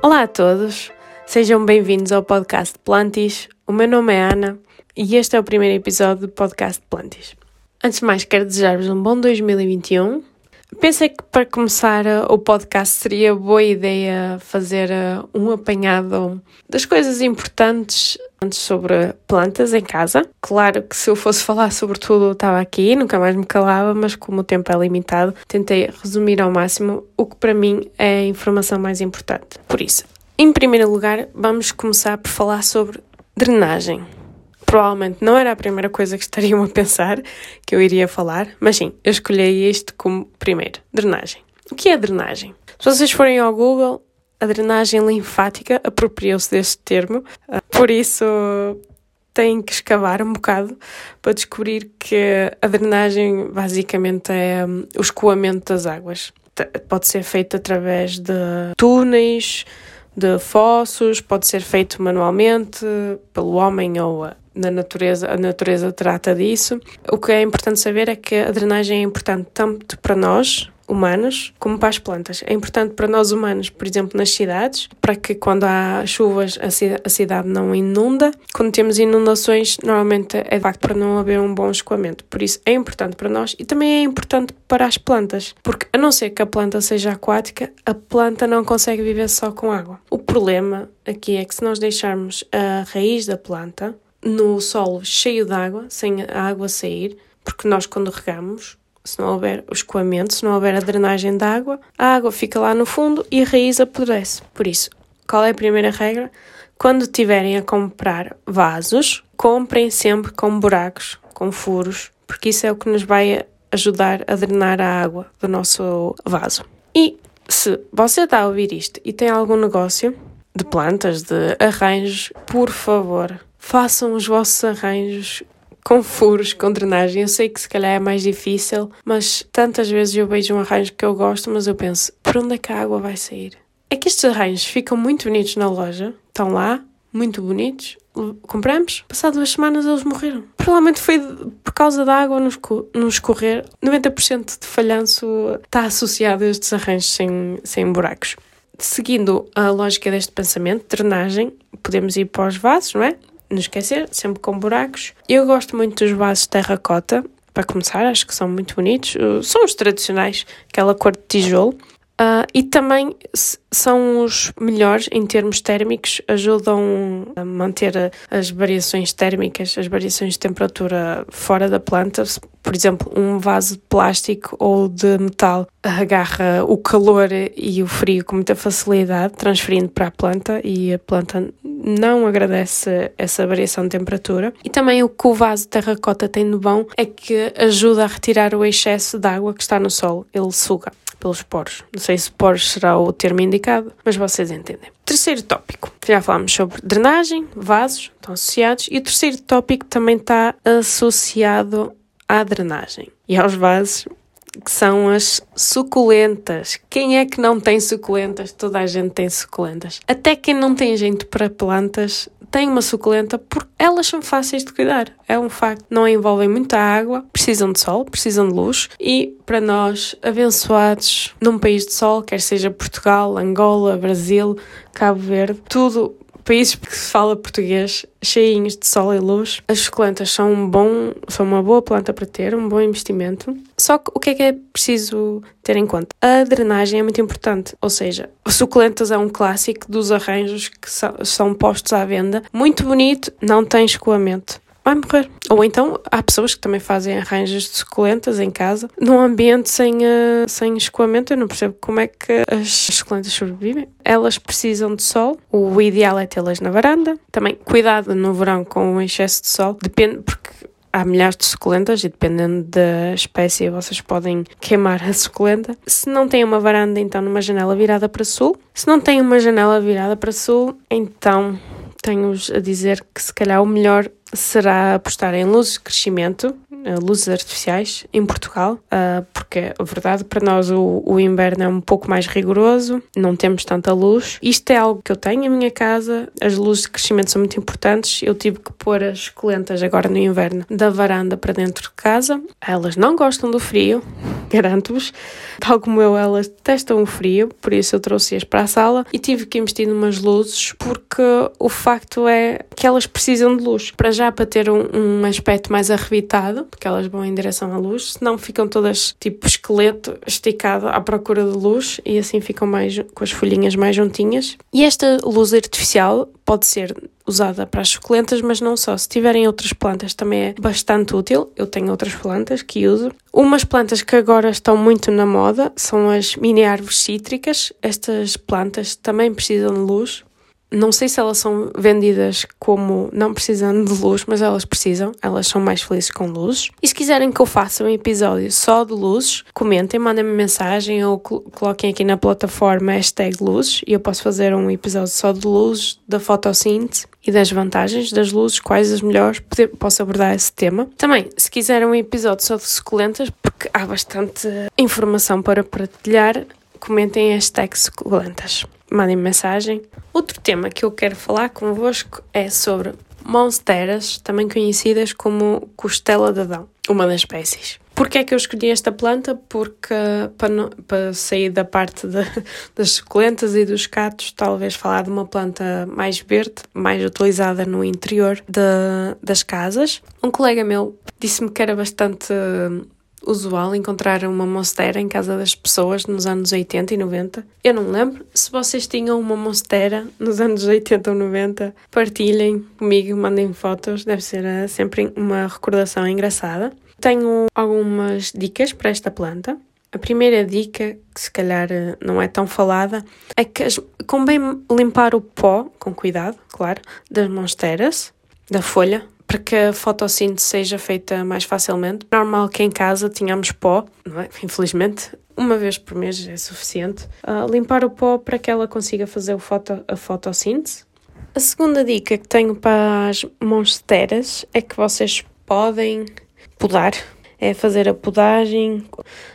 Olá a todos, sejam bem-vindos ao podcast Plantis. O meu nome é Ana e este é o primeiro episódio do podcast Plantis. Antes de mais, quero desejar-vos um bom 2021. Pensei que para começar uh, o podcast seria boa ideia fazer uh, um apanhado das coisas importantes antes sobre plantas em casa. Claro que se eu fosse falar sobre tudo, eu estava aqui, nunca mais me calava, mas como o tempo é limitado, tentei resumir ao máximo o que para mim é a informação mais importante. Por isso, em primeiro lugar, vamos começar por falar sobre drenagem. Provavelmente não era a primeira coisa que estariam a pensar que eu iria falar, mas sim, eu escolhi isto como primeiro: drenagem. O que é drenagem? Se vocês forem ao Google, a drenagem linfática apropriou-se deste termo, ah, por isso têm que escavar um bocado para descobrir que a drenagem basicamente é hum, o escoamento das águas. Pode ser feito através de túneis, de fossos, pode ser feito manualmente pelo homem ou na natureza, a natureza trata disso. O que é importante saber é que a drenagem é importante tanto para nós, humanos, como para as plantas. É importante para nós humanos, por exemplo, nas cidades, para que quando há chuvas a cidade não inunda. Quando temos inundações, normalmente é de facto para não haver um bom escoamento. Por isso é importante para nós e também é importante para as plantas, porque a não ser que a planta seja aquática, a planta não consegue viver só com água. O problema aqui é que se nós deixarmos a raiz da planta no solo cheio de água, sem a água sair, porque nós quando regamos, se não houver o escoamento, se não houver a drenagem da água, a água fica lá no fundo e a raiz apodrece. Por isso, qual é a primeira regra? Quando tiverem a comprar vasos, comprem sempre com buracos, com furos, porque isso é o que nos vai ajudar a drenar a água do nosso vaso. E se você está a ouvir isto e tem algum negócio de plantas, de arranjos, por favor, façam os vossos arranjos com furos, com drenagem. Eu sei que se calhar é mais difícil, mas tantas vezes eu vejo um arranjo que eu gosto, mas eu penso, por onde é que a água vai sair? É que estes arranjos ficam muito bonitos na loja, estão lá, muito bonitos. Compramos, passado duas semanas eles morreram. Provavelmente foi por causa da água nos escorrer. 90% de falhanço está associado a estes arranjos sem, sem buracos. Seguindo a lógica deste pensamento, drenagem, podemos ir para os vasos, não é? Não esquecer, sempre com buracos. Eu gosto muito dos vasos terracota, para começar, acho que são muito bonitos. São os tradicionais, aquela cor de tijolo. Uh, e também são os melhores em termos térmicos, ajudam a manter as variações térmicas, as variações de temperatura fora da planta. Por exemplo, um vaso de plástico ou de metal agarra o calor e o frio com muita facilidade, transferindo para a planta e a planta não agradece essa variação de temperatura. E também o que o vaso de terracota tem de bom é que ajuda a retirar o excesso de água que está no solo, ele suga pelos poros. Não sei se poros será o termo indicado, mas vocês entendem. Terceiro tópico. Já falámos sobre drenagem, vasos, estão associados, e o terceiro tópico também está associado à drenagem e aos vasos, que são as suculentas. Quem é que não tem suculentas? Toda a gente tem suculentas. Até quem não tem jeito para plantas têm uma suculenta porque elas são fáceis de cuidar. É um facto. Não envolvem muita água, precisam de sol, precisam de luz e para nós, abençoados num país de sol, quer seja Portugal, Angola, Brasil, Cabo Verde, tudo países que se fala português, cheinhos de sol e luz, as suculentas são um bom, são uma boa planta para ter, um bom investimento. Só que o que é que é preciso ter em conta? A drenagem é muito importante, ou seja, suculentas é um clássico dos arranjos que são postos à venda. Muito bonito, não tem escoamento vai morrer. Ou então há pessoas que também fazem arranjos de suculentas em casa, num ambiente sem, uh, sem escoamento. Eu não percebo como é que as suculentas sobrevivem. Elas precisam de sol, o ideal é tê-las na varanda. Também cuidado no verão com o excesso de sol, depende, porque há milhares de suculentas e dependendo da espécie vocês podem queimar a suculenta. Se não tem uma varanda, então numa janela virada para sul. Se não tem uma janela virada para sul, então tenho-vos a dizer que se calhar o melhor será apostar em luzes de crescimento, luzes artificiais, em Portugal, eh, porque a verdade para nós o, inverno é um pouco mais rigoroso, não temos tanta luz. Isto é algo que eu tenho em minha casa, as luzes de crescimento são muito importantes. Eu tive que pôr as colentas agora no inverno da varanda para dentro de casa. Elas não gostam do frio, garanto-vos. Tal como eu, elas detestam o frio, por isso eu trouxe-as para a sala e tive que investir numas luzes, porque o facto é que elas precisam de luz. Para já, para ter um, um aspecto mais arrebitado, porque elas vão em direção à luz, senão ficam todas tipo esqueleto esticado à procura de luz e assim ficam mais com as folhinhas mais juntinhas. E esta luz artificial pode ser usada para as suculentas, mas não só. Se tiverem outras plantas também é bastante útil. Eu tenho outras plantas que uso. Umas plantas que agora estão muito na moda são as mini árvores cítricas. Estas plantas também precisam de luz, não sei se elas são vendidas como não precisando de luz, mas elas precisam, elas são mais felizes com luzes. E se quiserem que eu faça um episódio só de luzes, comentem, mandem-me mensagem ou coloquem aqui na plataforma hashtag luzes e eu posso fazer um episódio só de luzes, da fotossíntese e das vantagens das luzes, quais as melhores, posso abordar esse tema. Também, se quiserem um episódio só de suculentas, porque há bastante informação para partilhar, comentem hashtag suculentas mandem mensagem. Outro tema que eu quero falar convosco é sobre monsteras, também conhecidas como costela de Adão, uma das espécies. Porquê é que eu escolhi esta planta? Porque para, não, para sair da parte de, das suculentas e dos catos, talvez falar de uma planta mais verde, mais utilizada no interior de, das casas. Um colega meu disse-me que era bastante usual encontrar uma monstera em casa das pessoas nos anos 80 e 90. Eu não lembro. Se vocês tinham uma monstera nos anos 80 ou 90, partilhem comigo, mandem fotos, deve ser uh, sempre uma recordação engraçada. Tenho algumas dicas para esta planta. A primeira dica, que se calhar uh, não é tão falada, é que convém limpar o pó, com cuidado, claro, das monsteras, da folha, para que a fotossíntese seja feita mais facilmente. Normal que em casa tínhamos pó, é? Infelizmente, uma vez por mês é suficiente. Uh, limpar o pó para que ela consiga fazer foto, a fotossíntese. A segunda dica que tenho para as monsteras é que vocês podem podar, é fazer a podagem,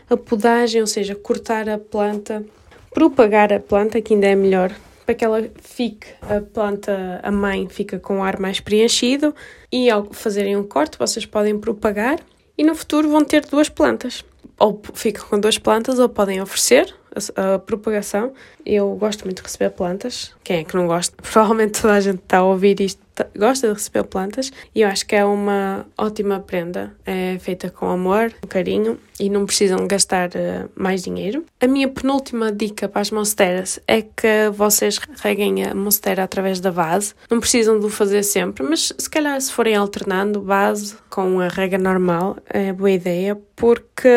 a podagem, ou seja, cortar a planta, propagar a planta, que ainda é melhor, para que ela fique, a planta, a mãe, fica com o ar mais preenchido e ao fazerem um corte vocês podem propagar e no futuro vão ter duas plantas. Ou ficam com duas plantas ou podem oferecer a, a, propagação. Eu gosto muito de receber plantas. Quem é que não gosta? Provavelmente toda a gente está a ouvir isto gosta de receber plantas e eu acho que é uma ótima prenda. É feita com amor, com carinho e não precisam gastar uh, mais dinheiro. A minha penúltima dica para as monsteras é que vocês reguem a monstera através da base. Não precisam de o fazer sempre, mas se calhar se forem alternando base com a rega normal é boa ideia porque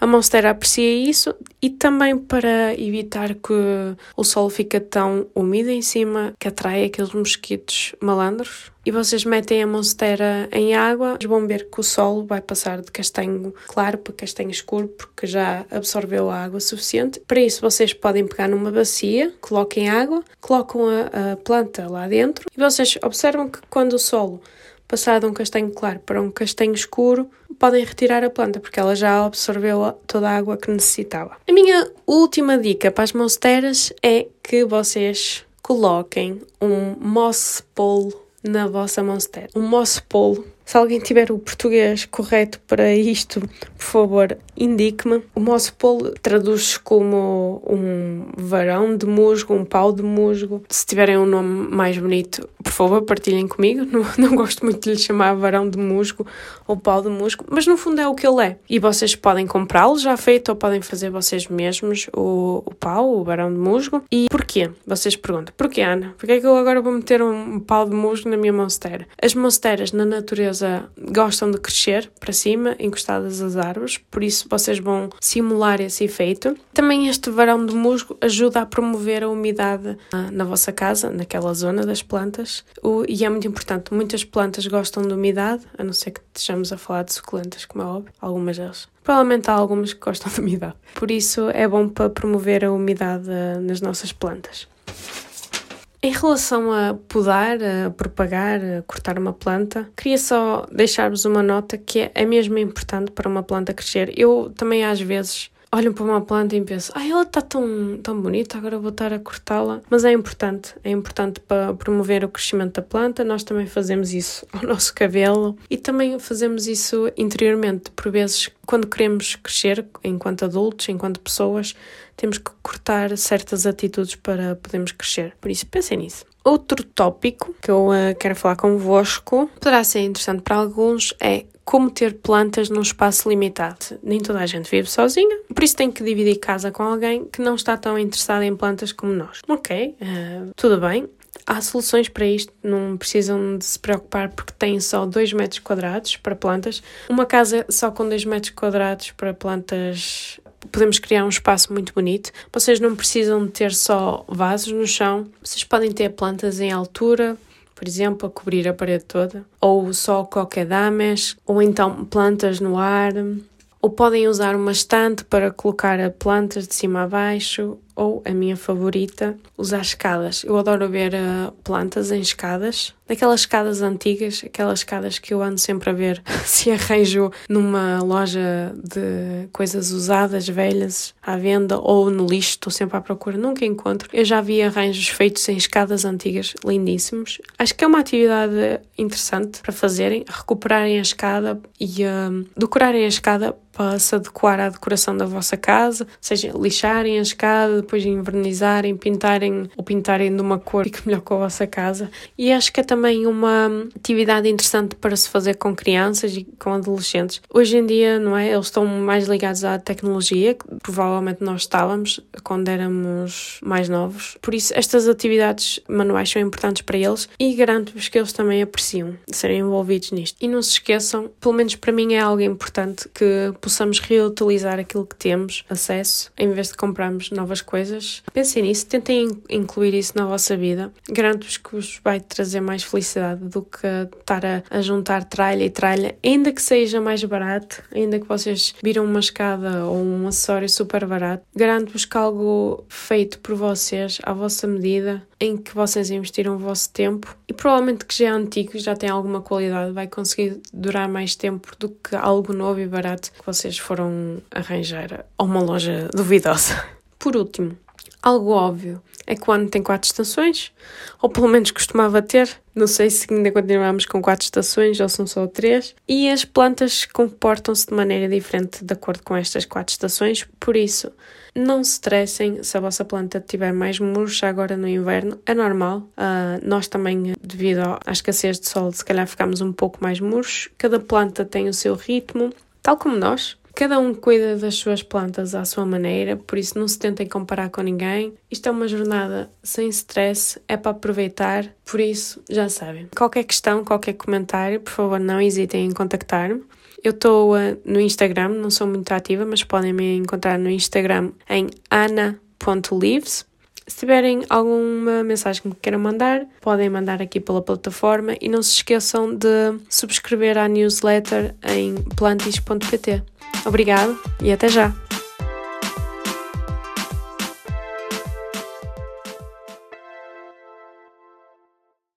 a monstera aprecia isso e também para evitar que o solo fique tão úmido em cima que atrai aqueles mosquitos malandros e vocês metem a monstera em água, vão ver que o solo vai passar de castanho claro para castanho escuro porque já absorveu a água suficiente. Para isso, vocês podem pegar numa bacia, coloquem água, colocam a, a planta lá dentro e vocês observam que quando o solo passar de um castanho claro para um castanho escuro, podem retirar a planta porque ela já absorveu toda a água que necessitava. A minha última dica para as monsteras é que vocês coloquem um moss pole na vossa monstera. Um moss pole se alguém tiver o português correto para isto, por favor, indique-me. O Mossopol traduz-se como um varão de musgo, um pau de musgo. Se tiverem um nome mais bonito, por favor, partilhem comigo. Não, não gosto muito de lhe chamar varão de musgo ou pau de musgo, mas no fundo é o que ele é. E vocês podem comprá-lo já feito ou podem fazer vocês mesmos o, o pau, o varão de musgo. E porquê? Vocês perguntam. Porquê, Ana? Porquê é que eu agora vou meter um pau de musgo na minha monstera? As monsteras na natureza gostam de crescer para cima, encostadas às árvores, por isso vocês vão simular esse efeito. Também este varão de musgo ajuda a promover a umidade na vossa casa, naquela zona das plantas, e é muito importante. Muitas plantas gostam de umidade, a não ser que estejamos a falar de suculentas, como é óbvio, algumas delas. Provavelmente há algumas que gostam de umidade. Por isso é bom para promover a umidade nas nossas plantas. Em relação a podar, a propagar, a cortar uma planta, queria só deixar-vos uma nota que é mesmo importante para uma planta crescer. Eu também às vezes olham para uma planta e pensam, ah, ela está tão, tão bonita, agora vou estar a cortá-la. Mas é importante, é importante para promover o crescimento da planta. Nós também fazemos isso ao nosso cabelo e também fazemos isso interiormente. Por vezes, quando queremos crescer enquanto adultos, enquanto pessoas, temos que cortar certas atitudes para podermos crescer. Por isso, pensem nisso. Outro tópico que eu uh, quero falar convosco, poderá ser interessante para alguns, é como ter plantas num espaço limitado. Nem toda a gente vive sozinha, por isso tem que dividir casa com alguém que não está tão interessado em plantas como nós. Ok, uh, tudo bem. Há soluções para isto, não precisam de se preocupar porque têm só 2 metros quadrados para plantas. Uma casa só com 2 metros quadrados para plantas podemos criar um espaço muito bonito. Vocês não precisam de ter só vasos no chão, vocês podem ter plantas em altura, por exemplo, a cobrir a parede toda, ou só coquedames, ou então plantas no ar, ou podem usar uma estante para colocar plantas de cima a baixo, ou a minha favorita, usar escadas. Eu adoro ver uh, plantas em escadas, daquelas escadas antigas, aquelas escadas que eu ando sempre a ver se arranjo numa loja de coisas usadas, velhas, à venda ou no lixo, estou sempre à procura, nunca encontro. Eu já vi arranjos feitos em escadas antigas, lindíssimos. Acho que é uma atividade interessante para fazerem, recuperarem a escada e uh, decorarem a escada para se adequar à decoração da vossa casa, seja lixarem a escada, depois invernizarem, pintarem ou pintarem de uma cor que melhor com a vossa casa. E acho que é também uma atividade interessante para se fazer com crianças e com adolescentes. Hoje em dia, não é? Eles estão mais ligados à tecnologia, que provavelmente nós estávamos quando éramos mais novos. Por isso, estas atividades manuais são importantes para eles e garanto-vos que eles também apreciam serem envolvidos nisto. E não se esqueçam, pelo menos para mim é algo importante que possamos reutilizar aquilo que temos acesso em vez de comprarmos novas coisas coisas. Pensem nisso, tentem incluir isso na vossa vida. Garanto-vos que vos vai trazer mais felicidade do que estar a, a juntar tralha e tralha, ainda que seja mais barato, ainda que vocês viram uma escada ou um acessório super barato. Garanto-vos que algo feito por vocês, à vossa medida, em que vocês investiram o vosso tempo e provavelmente que já é antigo, já tem alguma qualidade, vai conseguir durar mais tempo do que algo novo e barato que vocês foram arranjar a uma loja duvidosa. Por último, algo óbvio é que o ano tem quatro estações, ou pelo menos costumava ter. Não sei se ainda continuamos com quatro estações ou são só três. E as plantas comportam-se de maneira diferente de acordo com estas quatro estações, por isso não se estressem se a vossa planta tiver mais murcha agora no inverno, é normal. Uh, nós também, devido à escassez de sol, se calhar ficamos um pouco mais murchos. Cada planta tem o seu ritmo, tal como nós. Cada um cuida das suas plantas à sua maneira, por isso não se tentem comparar com ninguém. Isto é uma jornada sem stress, é para aproveitar, por isso já sabem. Qualquer questão, qualquer comentário, por favor, não hesitem em contactar-me. Eu estou uh, no Instagram, não sou muito ativa, mas podem me encontrar no Instagram em ana.lives. Se tiverem alguma mensagem que me queiram mandar, podem mandar aqui pela plataforma e não se esqueçam de subscrever à newsletter em plantis.pt. Obrigado e até já!